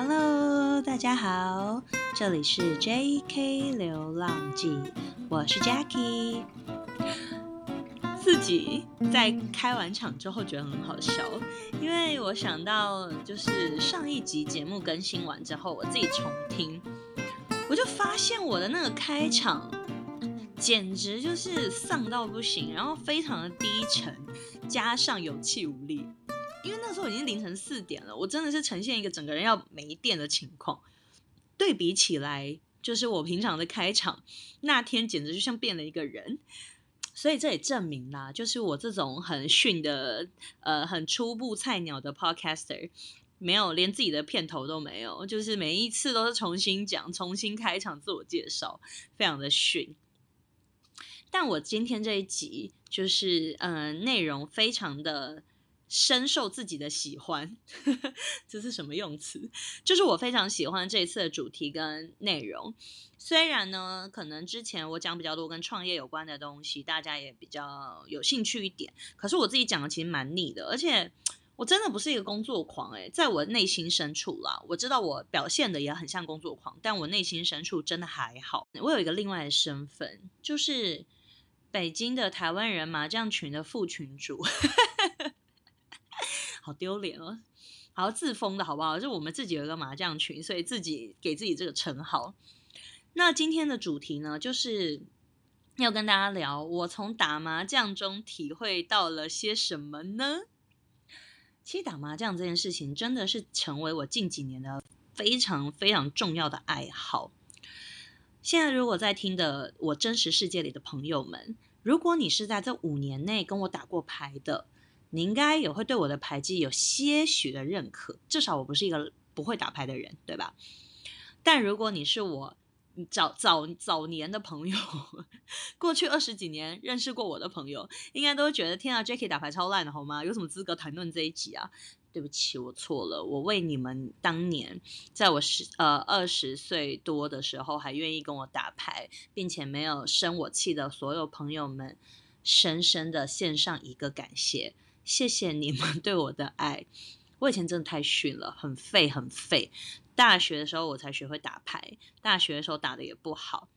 Hello，大家好，这里是 J.K. 流浪记，我是 Jackie。自己在开完场之后觉得很好笑，因为我想到就是上一集节目更新完之后，我自己重听，我就发现我的那个开场简直就是丧到不行，然后非常的低沉，加上有气无力。因为那时候已经凌晨四点了，我真的是呈现一个整个人要没电的情况。对比起来，就是我平常的开场，那天简直就像变了一个人。所以这也证明啦，就是我这种很逊的、呃，很初步菜鸟的 podcaster，没有连自己的片头都没有，就是每一次都是重新讲、重新开场、自我介绍，非常的逊。但我今天这一集就是，嗯，内容非常的。深受自己的喜欢，这是什么用词？就是我非常喜欢这一次的主题跟内容。虽然呢，可能之前我讲比较多跟创业有关的东西，大家也比较有兴趣一点。可是我自己讲的其实蛮腻的，而且我真的不是一个工作狂诶，在我内心深处啦，我知道我表现的也很像工作狂，但我内心深处真的还好。我有一个另外的身份，就是北京的台湾人麻将群的副群主。好丢脸哦！好自封的好不好？就我们自己有一个麻将群，所以自己给自己这个称号。那今天的主题呢，就是要跟大家聊我从打麻将中体会到了些什么呢？其实打麻将这件事情真的是成为我近几年的非常非常重要的爱好。现在如果在听的我真实世界里的朋友们，如果你是在这五年内跟我打过牌的。你应该也会对我的牌技有些许的认可，至少我不是一个不会打牌的人，对吧？但如果你是我早早早年的朋友，过去二十几年认识过我的朋友，应该都觉得天啊，Jackie 打牌超烂的，好吗？有什么资格谈论这一集啊？对不起，我错了，我为你们当年在我十呃二十岁多的时候还愿意跟我打牌，并且没有生我气的所有朋友们，深深的献上一个感谢。谢谢你们对我的爱。我以前真的太逊了，很废，很废。大学的时候我才学会打牌，大学的时候打的也不好。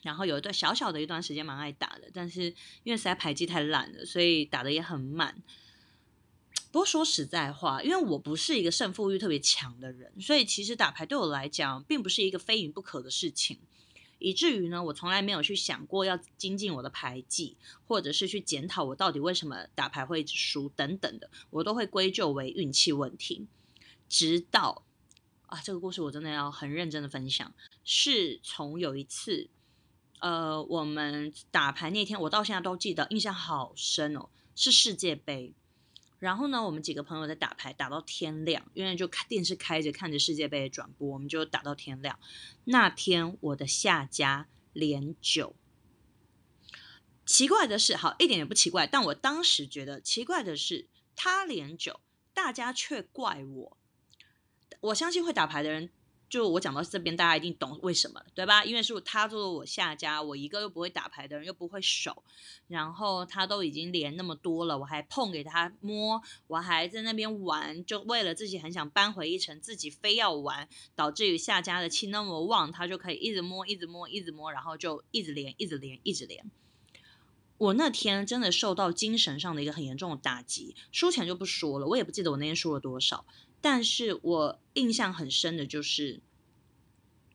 然后有一段小小的一段时间蛮爱打的，但是因为实在牌技太烂了，所以打的也很慢。不过说实在话，因为我不是一个胜负欲特别强的人，所以其实打牌对我来讲并不是一个非赢不可的事情。以至于呢，我从来没有去想过要精进我的牌技，或者是去检讨我到底为什么打牌会输等等的，我都会归咎为运气问题。直到啊，这个故事我真的要很认真的分享，是从有一次，呃，我们打牌那天，我到现在都记得，印象好深哦，是世界杯。然后呢，我们几个朋友在打牌，打到天亮，因为就开电视开着，看着世界杯的转播，我们就打到天亮。那天我的下家连九，奇怪的是，好一点也不奇怪，但我当时觉得奇怪的是，他连九，大家却怪我。我相信会打牌的人。就我讲到这边，大家一定懂为什么，对吧？因为是他做了我下家，我一个又不会打牌的人，又不会守，然后他都已经连那么多了，我还碰给他摸，我还在那边玩，就为了自己很想扳回一城，自己非要玩，导致于下家的气那么旺，他就可以一直摸，一直摸，一直摸，然后就一直连，一直连，一直连。我那天真的受到精神上的一个很严重的打击，输钱就不说了，我也不记得我那天输了多少。但是我印象很深的就是，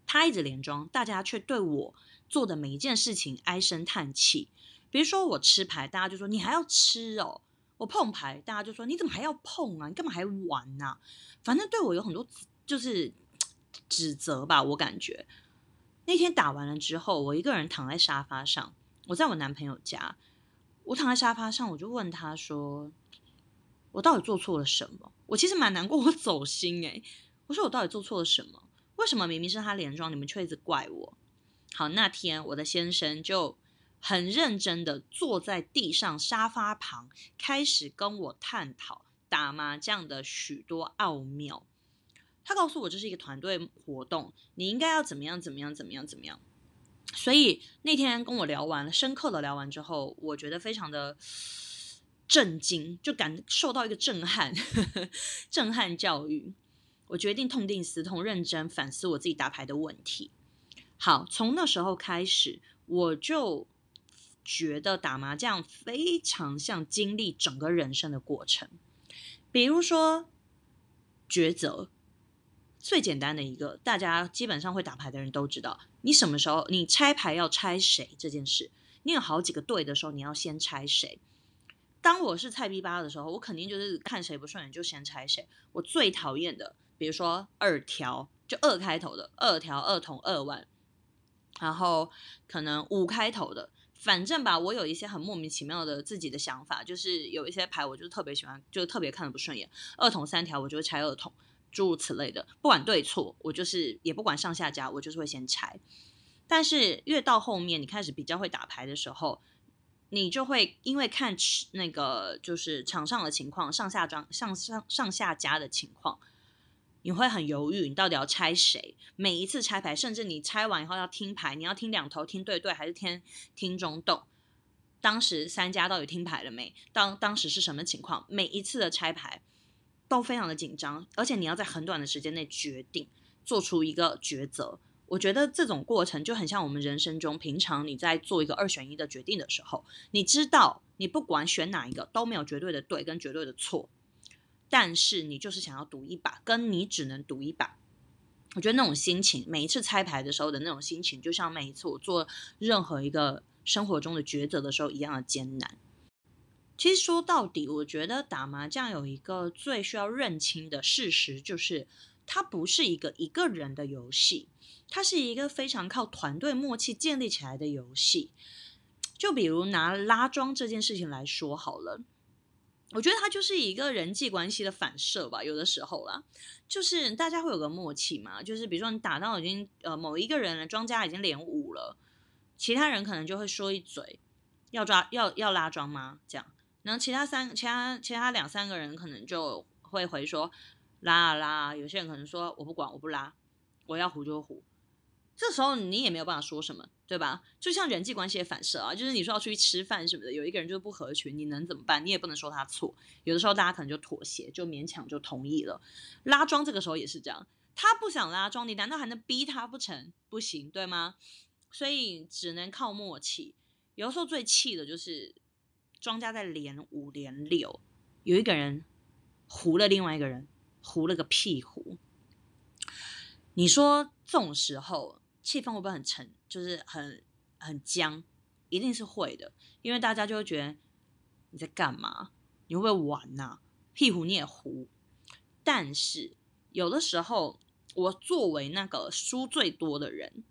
他一直连庄，大家却对我做的每一件事情唉声叹气。比如说我吃牌，大家就说你还要吃哦；我碰牌，大家就说你怎么还要碰啊？你干嘛还玩呢？反正对我有很多就是指责吧。我感觉那天打完了之后，我一个人躺在沙发上，我在我男朋友家，我躺在沙发上，我就问他说。我到底做错了什么？我其实蛮难过，我走心诶。我说我到底做错了什么？为什么明明是他连庄，你们却一直怪我？好，那天我的先生就很认真的坐在地上沙发旁，开始跟我探讨打麻将的许多奥妙。他告诉我这是一个团队活动，你应该要怎么样怎么样怎么样怎么样。所以那天跟我聊完了，深刻的聊完之后，我觉得非常的。震惊，就感受到一个震撼，呵 呵震撼教育。我决定痛定思痛，认真反思我自己打牌的问题。好，从那时候开始，我就觉得打麻将非常像经历整个人生的过程。比如说抉择，最简单的一个，大家基本上会打牌的人都知道，你什么时候你拆牌要拆谁这件事。你有好几个队的时候，你要先拆谁？当我是菜逼八的时候，我肯定就是看谁不顺眼就先拆谁。我最讨厌的，比如说二条，就二开头的二条、二筒、二万。然后可能五开头的，反正吧，我有一些很莫名其妙的自己的想法，就是有一些牌我就特别喜欢，就特别看的不顺眼。二筒三条，我就会拆二筒，诸如此类的，不管对错，我就是也不管上下家，我就是会先拆。但是越到后面，你开始比较会打牌的时候，你就会因为看那个就是场上的情况，上下庄上上上下家的情况。你会很犹豫，你到底要拆谁？每一次拆牌，甚至你拆完以后要听牌，你要听两头，听对对还是听听中动？当时三家到底听牌了没？当当时是什么情况？每一次的拆牌都非常的紧张，而且你要在很短的时间内决定做出一个抉择。我觉得这种过程就很像我们人生中平常你在做一个二选一的决定的时候，你知道你不管选哪一个都没有绝对的对跟绝对的错。但是你就是想要赌一把，跟你只能赌一把，我觉得那种心情，每一次拆牌的时候的那种心情，就像每一次我做任何一个生活中的抉择的时候一样的艰难。其实说到底，我觉得打麻将有一个最需要认清的事实，就是它不是一个一个人的游戏，它是一个非常靠团队默契建立起来的游戏。就比如拿拉庄这件事情来说好了。我觉得它就是一个人际关系的反射吧，有的时候啦，就是大家会有个默契嘛，就是比如说你打到已经呃某一个人了，庄家已经连五了，其他人可能就会说一嘴要抓要要拉庄吗？这样，然后其他三其他其他两三个人可能就会回说拉啊拉啊，有些人可能说我不管我不拉，我要胡就胡。这时候你也没有办法说什么，对吧？就像人际关系的反射啊，就是你说要出去吃饭什么的，有一个人就是不合群，你能怎么办？你也不能说他错。有的时候大家可能就妥协，就勉强就同意了。拉庄这个时候也是这样，他不想拉庄，你难道还能逼他不成？不行，对吗？所以只能靠默契。有的时候最气的就是庄家在连五连六，有一个人糊了另外一个人，糊了个屁糊。你说这种时候。气氛会不会很沉？就是很很僵，一定是会的，因为大家就会觉得你在干嘛？你会不会玩呐？屁股你也糊。但是有的时候，我作为那个输最多的人，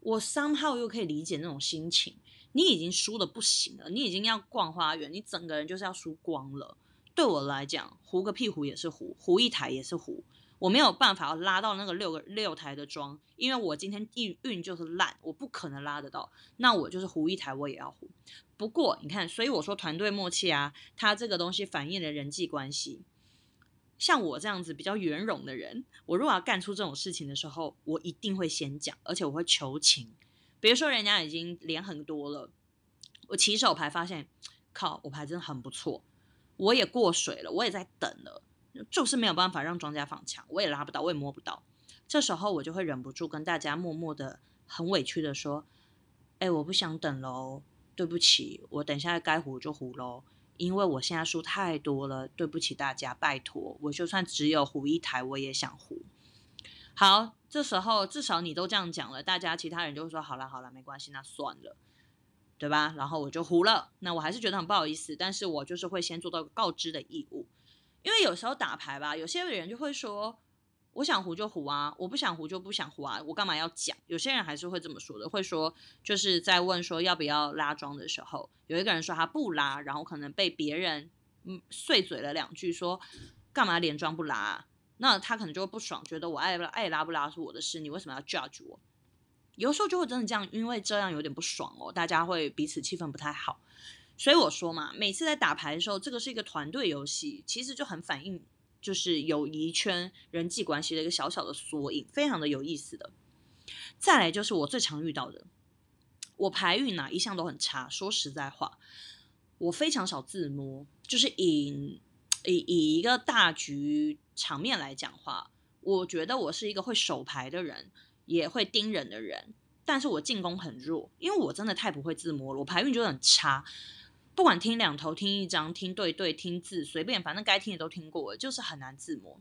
我 somehow 又可以理解那种心情。你已经输的不行了，你已经要逛花园，你整个人就是要输光了。对我来讲，糊个屁股也是糊，糊一台也是糊。我没有办法要拉到那个六个六台的庄，因为我今天运运就是烂，我不可能拉得到。那我就是胡一台，我也要胡。不过你看，所以我说团队默契啊，它这个东西反映了人际关系。像我这样子比较圆融的人，我如果要干出这种事情的时候，我一定会先讲，而且我会求情。比如说人家已经连很多了，我起手牌发现，靠，我牌真的很不错，我也过水了，我也在等了。就是没有办法让庄家放枪，我也拉不到，我也摸不到。这时候我就会忍不住跟大家默默的、很委屈的说：“哎，我不想等喽，对不起，我等下该胡就胡喽，因为我现在输太多了，对不起大家，拜托，我就算只有胡一台，我也想胡。”好，这时候至少你都这样讲了，大家其他人就会说：“好了好了，没关系，那算了，对吧？”然后我就胡了，那我还是觉得很不好意思，但是我就是会先做到告知的义务。因为有时候打牌吧，有些人就会说，我想胡就胡啊，我不想胡就不想胡啊，我干嘛要讲？有些人还是会这么说的，会说就是在问说要不要拉庄的时候，有一个人说他不拉，然后可能被别人嗯碎嘴了两句，说干嘛连庄不拉？那他可能就会不爽，觉得我爱爱拉不拉是我的事，你为什么要 judge 我？有时候就会真的这样，因为这样有点不爽哦，大家会彼此气氛不太好。所以我说嘛，每次在打牌的时候，这个是一个团队游戏，其实就很反映就是友谊圈人际关系的一个小小的缩影，非常的有意思的。再来就是我最常遇到的，我牌运哪一项都很差。说实在话，我非常少自摸，就是以以以一个大局场面来讲话，我觉得我是一个会守牌的人，也会盯人的人，但是我进攻很弱，因为我真的太不会自摸了，我牌运就很差。不管听两头、听一张、听对对、听字，随便，反正该听的都听过，就是很难自摸。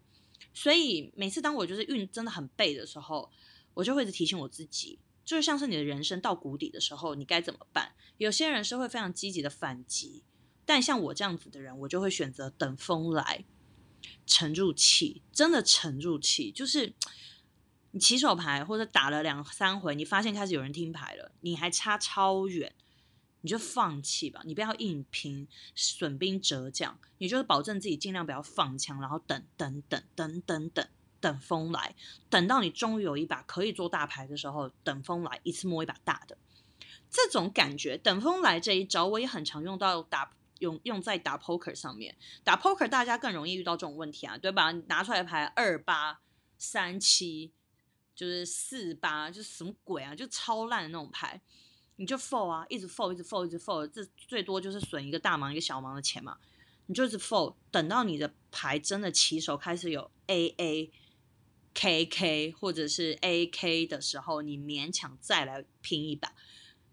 所以每次当我就是运真的很背的时候，我就会一直提醒我自己，就是像是你的人生到谷底的时候，你该怎么办？有些人是会非常积极的反击，但像我这样子的人，我就会选择等风来，沉住气，真的沉住气。就是你起手牌或者打了两三回，你发现开始有人听牌了，你还差超远。你就放弃吧，你不要硬拼，损兵折将。你就是保证自己尽量不要放枪，然后等等等等等等等风来，等到你终于有一把可以做大牌的时候，等风来一次摸一把大的。这种感觉，等风来这一招我也很常用到打用用在打 poker 上面。打 poker 大家更容易遇到这种问题啊，对吧？拿出来牌二八三七，就是四八，就是什么鬼啊？就超烂的那种牌。你就 fold 啊，一直 fold，一直 fold，一直 fold，这最多就是损一个大忙一个小忙的钱嘛。你就是 fold，等到你的牌真的起手开始有 A A K K 或者是 A K 的时候，你勉强再来拼一把。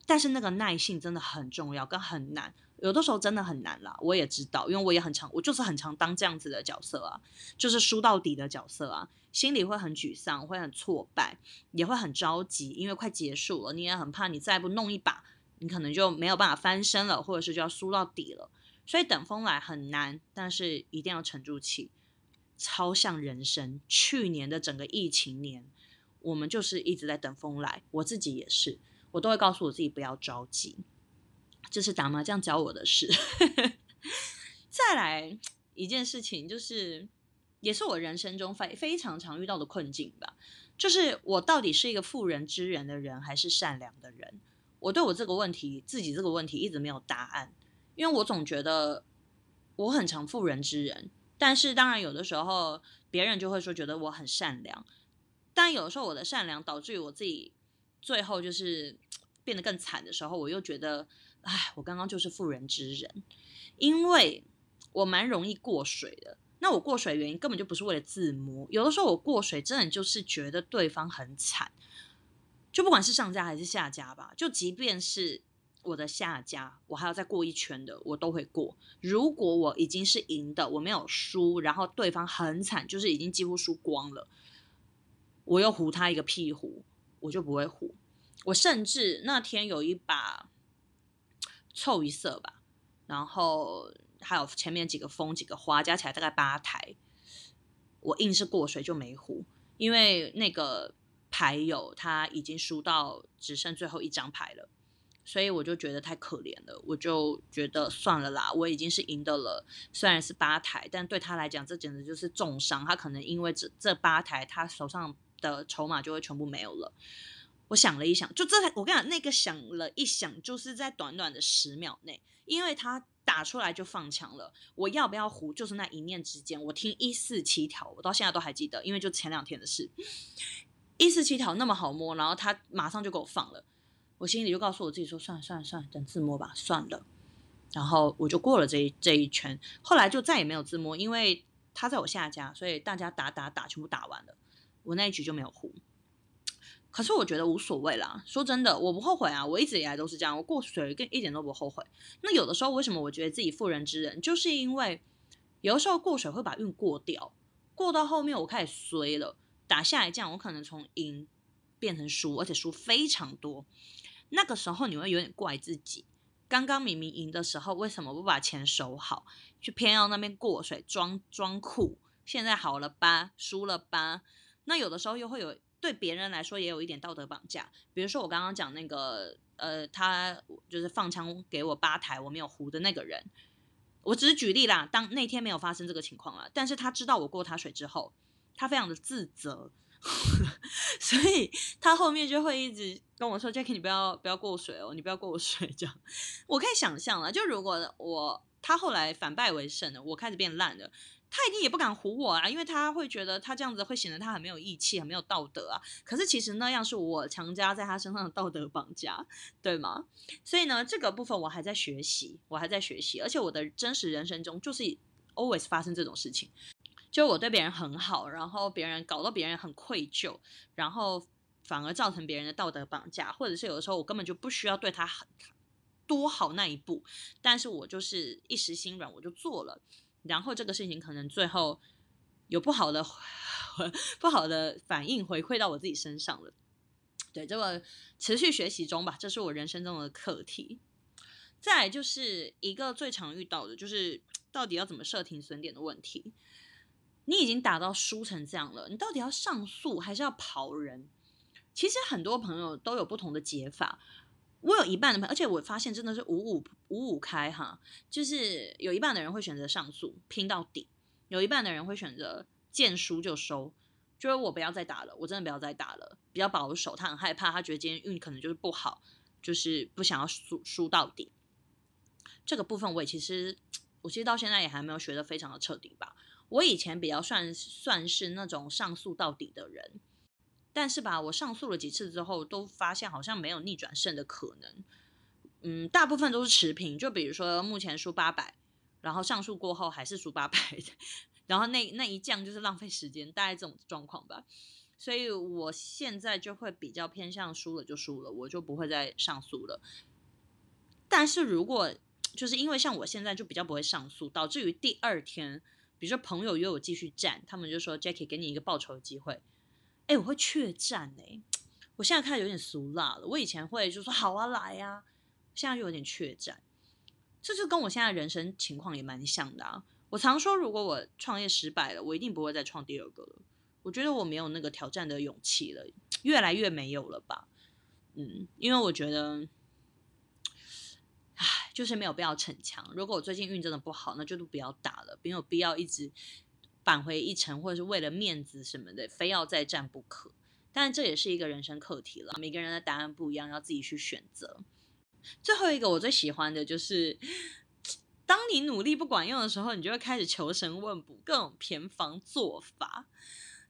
但是那个耐性真的很重要，跟很难。有的时候真的很难啦，我也知道，因为我也很常，我就是很常当这样子的角色啊，就是输到底的角色啊，心里会很沮丧，会很挫败，也会很着急，因为快结束了，你也很怕你再不弄一把，你可能就没有办法翻身了，或者是就要输到底了。所以等风来很难，但是一定要沉住气。超像人生，去年的整个疫情年，我们就是一直在等风来，我自己也是，我都会告诉我自己不要着急。就是打麻将教我的事。再来一件事情，就是也是我人生中非非常常遇到的困境吧。就是我到底是一个妇人之仁的人，还是善良的人？我对我这个问题，自己这个问题一直没有答案。因为我总觉得我很常妇人之仁，但是当然有的时候别人就会说觉得我很善良，但有时候我的善良导致于我自己最后就是变得更惨的时候，我又觉得。哎，我刚刚就是妇人之仁，因为我蛮容易过水的。那我过水原因根本就不是为了自摸，有的时候我过水真的就是觉得对方很惨，就不管是上家还是下家吧，就即便是我的下家，我还要再过一圈的，我都会过。如果我已经是赢的，我没有输，然后对方很惨，就是已经几乎输光了，我又胡他一个屁胡，我就不会胡。我甚至那天有一把。凑一色吧，然后还有前面几个风几个花，加起来大概八台。我硬是过水就没胡，因为那个牌友他已经输到只剩最后一张牌了，所以我就觉得太可怜了，我就觉得算了啦。我已经是赢的了，虽然是八台，但对他来讲这简直就是重伤。他可能因为这这八台，他手上的筹码就会全部没有了。我想了一想，就这台，我跟你讲，那个想了一想，就是在短短的十秒内，因为他打出来就放枪了。我要不要胡，就是那一念之间。我听一四七条，我到现在都还记得，因为就前两天的事。一四七条那么好摸，然后他马上就给我放了，我心里就告诉我自己说，算了算了算了，等自摸吧，算了。然后我就过了这一这一圈，后来就再也没有自摸，因为他在我下家，所以大家打打打全部打完了，我那一局就没有胡。可是我觉得无所谓啦，说真的，我不后悔啊，我一直以来都是这样，我过水跟一点都不后悔。那有的时候为什么我觉得自己妇人之仁，就是因为有的时候过水会把运过掉，过到后面我开始衰了，打下来这样，我可能从赢变成输，而且输非常多。那个时候你会有点怪自己，刚刚明明赢的时候，为什么不把钱守好，去偏要那边过水装装酷？现在好了吧，输了吧？那有的时候又会有。对别人来说也有一点道德绑架，比如说我刚刚讲那个，呃，他就是放枪给我八台，我没有胡的那个人，我只是举例啦。当那天没有发生这个情况了，但是他知道我过他水之后，他非常的自责，所以他后面就会一直跟我说：“Jackie，你不要不要过水哦，你不要过水。”这样，我可以想象了，就如果我他后来反败为胜了，我开始变烂了。他一定也不敢唬我啊，因为他会觉得他这样子会显得他很没有义气，很没有道德啊。可是其实那样是我强加在他身上的道德绑架，对吗？所以呢，这个部分我还在学习，我还在学习，而且我的真实人生中就是 always 发生这种事情。就我对别人很好，然后别人搞到别人很愧疚，然后反而造成别人的道德绑架，或者是有的时候我根本就不需要对他很多好那一步，但是我就是一时心软我就做了，然后这个事情可能最后有不好的 不好的反应回馈到我自己身上了。对，这个持续学习中吧，这是我人生中的课题。再就是一个最常遇到的，就是到底要怎么设停损点的问题。你已经打到输成这样了，你到底要上诉还是要跑人？其实很多朋友都有不同的解法。我有一半的朋友，而且我发现真的是五五五五开哈，就是有一半的人会选择上诉拼到底，有一半的人会选择见输就收。就是我不要再打了，我真的不要再打了，比较保守。他很害怕，他觉得今天运可能就是不好，就是不想要输输到底。这个部分我也其实，我其实到现在也还没有学的非常的彻底吧。我以前比较算算是那种上诉到底的人，但是吧，我上诉了几次之后，都发现好像没有逆转胜的可能。嗯，大部分都是持平。就比如说目前输八百，然后上诉过后还是输八百的。然后那那一降就是浪费时间，大概这种状况吧。所以我现在就会比较偏向输了就输了，我就不会再上诉了。但是如果就是因为像我现在就比较不会上诉，导致于第二天，比如说朋友约我继续战，他们就说 Jackie 给你一个报仇的机会，哎，我会怯战哎。我现在开始有点俗辣了，我以前会就说好啊来啊，现在就有点怯战，这就跟我现在人生情况也蛮像的啊。我常说，如果我创业失败了，我一定不会再创第二个了。我觉得我没有那个挑战的勇气了，越来越没有了吧。嗯，因为我觉得，唉，就是没有必要逞强。如果我最近运真的不好，那就都不要打了，没有必要一直扳回一城，或者是为了面子什么的，非要再战不可。但这也是一个人生课题了，每个人的答案不一样，要自己去选择。最后一个我最喜欢的就是。当你努力不管用的时候，你就会开始求神问卜，各种偏方做法。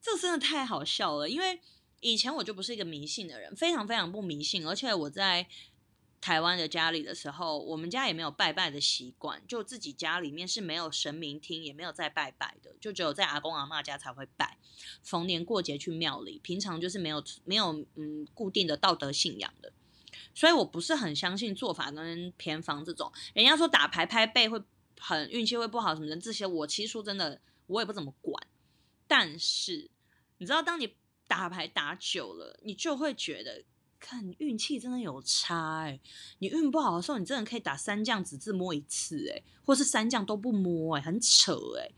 这真的太好笑了，因为以前我就不是一个迷信的人，非常非常不迷信。而且我在台湾的家里的时候，我们家也没有拜拜的习惯，就自己家里面是没有神明厅，也没有在拜拜的，就只有在阿公阿妈家才会拜。逢年过节去庙里，平常就是没有没有嗯固定的道德信仰的。所以我不是很相信做法跟偏方这种。人家说打牌拍背会很运气会不好什么的，这些我其实说真的，我也不怎么管。但是你知道，当你打牌打久了，你就会觉得，看运气真的有差哎。你运不好的时候，你真的可以打三将只自摸一次哎，或是三将都不摸哎，很扯哎。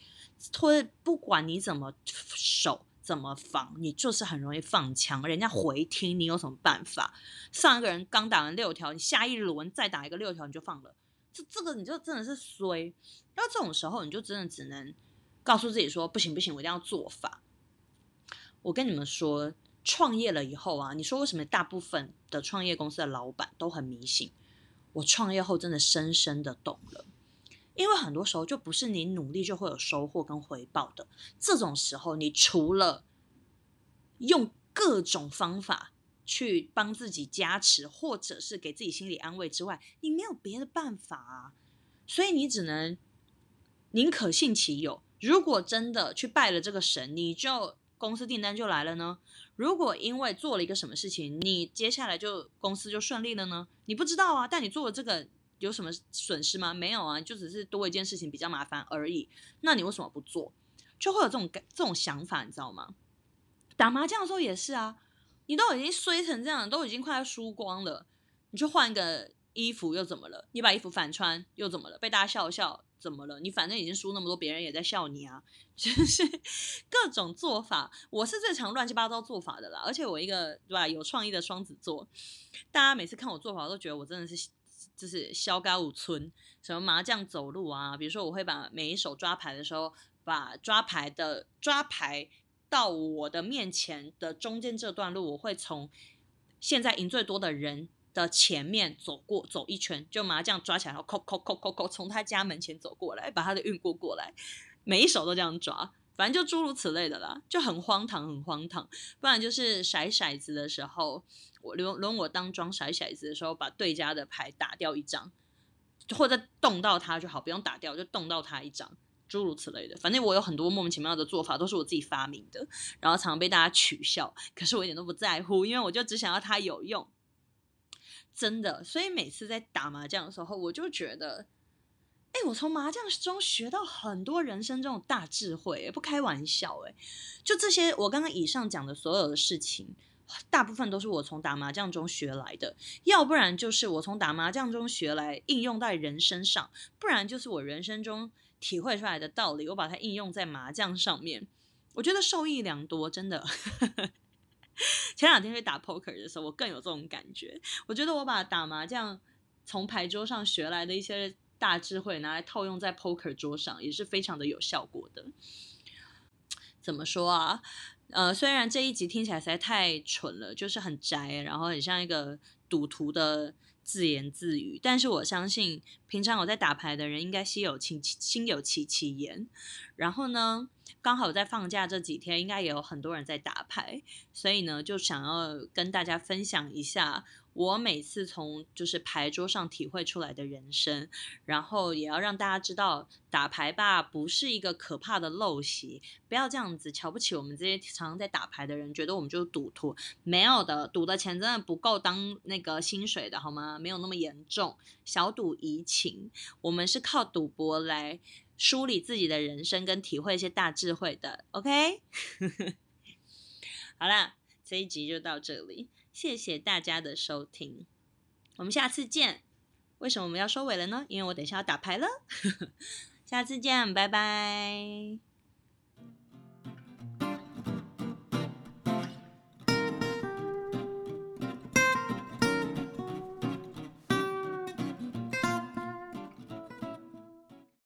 或者不管你怎么守。怎么防？你就是很容易放枪，人家回听，你有什么办法？上一个人刚打完六条，你下一轮再打一个六条，你就放了。这这个你就真的是衰。要这种时候，你就真的只能告诉自己说：不行不行，我一定要做法。我跟你们说，创业了以后啊，你说为什么大部分的创业公司的老板都很迷信？我创业后真的深深的懂了。因为很多时候就不是你努力就会有收获跟回报的，这种时候你除了用各种方法去帮自己加持，或者是给自己心理安慰之外，你没有别的办法啊。所以你只能宁可信其有。如果真的去拜了这个神，你就公司订单就来了呢？如果因为做了一个什么事情，你接下来就公司就顺利了呢？你不知道啊。但你做了这个。有什么损失吗？没有啊，就只是多一件事情比较麻烦而已。那你为什么不做？就会有这种感、这种想法，你知道吗？打麻将的时候也是啊，你都已经衰成这样，都已经快要输光了，你去换个衣服又怎么了？你把衣服反穿又怎么了？被大家笑笑怎么了？你反正已经输那么多，别人也在笑你啊，就是各种做法。我是最常乱七八糟做法的啦，而且我一个对吧有创意的双子座，大家每次看我做法都觉得我真的是。就是萧高五村，什么麻将走路啊？比如说，我会把每一手抓牌的时候，把抓牌的抓牌到我的面前的中间这段路，我会从现在赢最多的人的前面走过，走一圈，就麻将抓起来，然后扣扣扣扣扣，从他家门前走过来，把他的运过过来，每一手都这样抓。反正就诸如此类的啦，就很荒唐，很荒唐。不然就是甩骰子的时候，我轮轮我当庄甩骰子的时候，把对家的牌打掉一张，或者动到他就好，不用打掉，就动到他一张，诸如此类的。反正我有很多莫名其妙的做法，都是我自己发明的，然后常常被大家取笑。可是我一点都不在乎，因为我就只想要它有用。真的，所以每次在打麻将的时候，我就觉得。哎，我从麻将中学到很多人生这种大智慧，不开玩笑，哎，就这些我刚刚以上讲的所有的事情，大部分都是我从打麻将中学来的，要不然就是我从打麻将中学来应用在人身上，不然就是我人生中体会出来的道理，我把它应用在麻将上面，我觉得受益良多，真的。前两天去打 poker 的时候，我更有这种感觉，我觉得我把打麻将从牌桌上学来的一些。大智慧拿来套用在 poker 桌上也是非常的有效果的。怎么说啊？呃，虽然这一集听起来实在太蠢了，就是很宅，然后很像一个赌徒的自言自语，但是我相信平常有在打牌的人应该心有戚心有戚戚焉。然后呢，刚好在放假这几天，应该也有很多人在打牌，所以呢，就想要跟大家分享一下。我每次从就是牌桌上体会出来的人生，然后也要让大家知道，打牌吧不是一个可怕的陋习，不要这样子瞧不起我们这些常常在打牌的人，觉得我们就是赌徒，没有的，赌的钱真的不够当那个薪水的好吗？没有那么严重，小赌怡情，我们是靠赌博来梳理自己的人生跟体会一些大智慧的，OK？好啦，这一集就到这里。谢谢大家的收听，我们下次见。为什么我们要收尾了呢？因为我等下要打牌了。下次见，拜拜。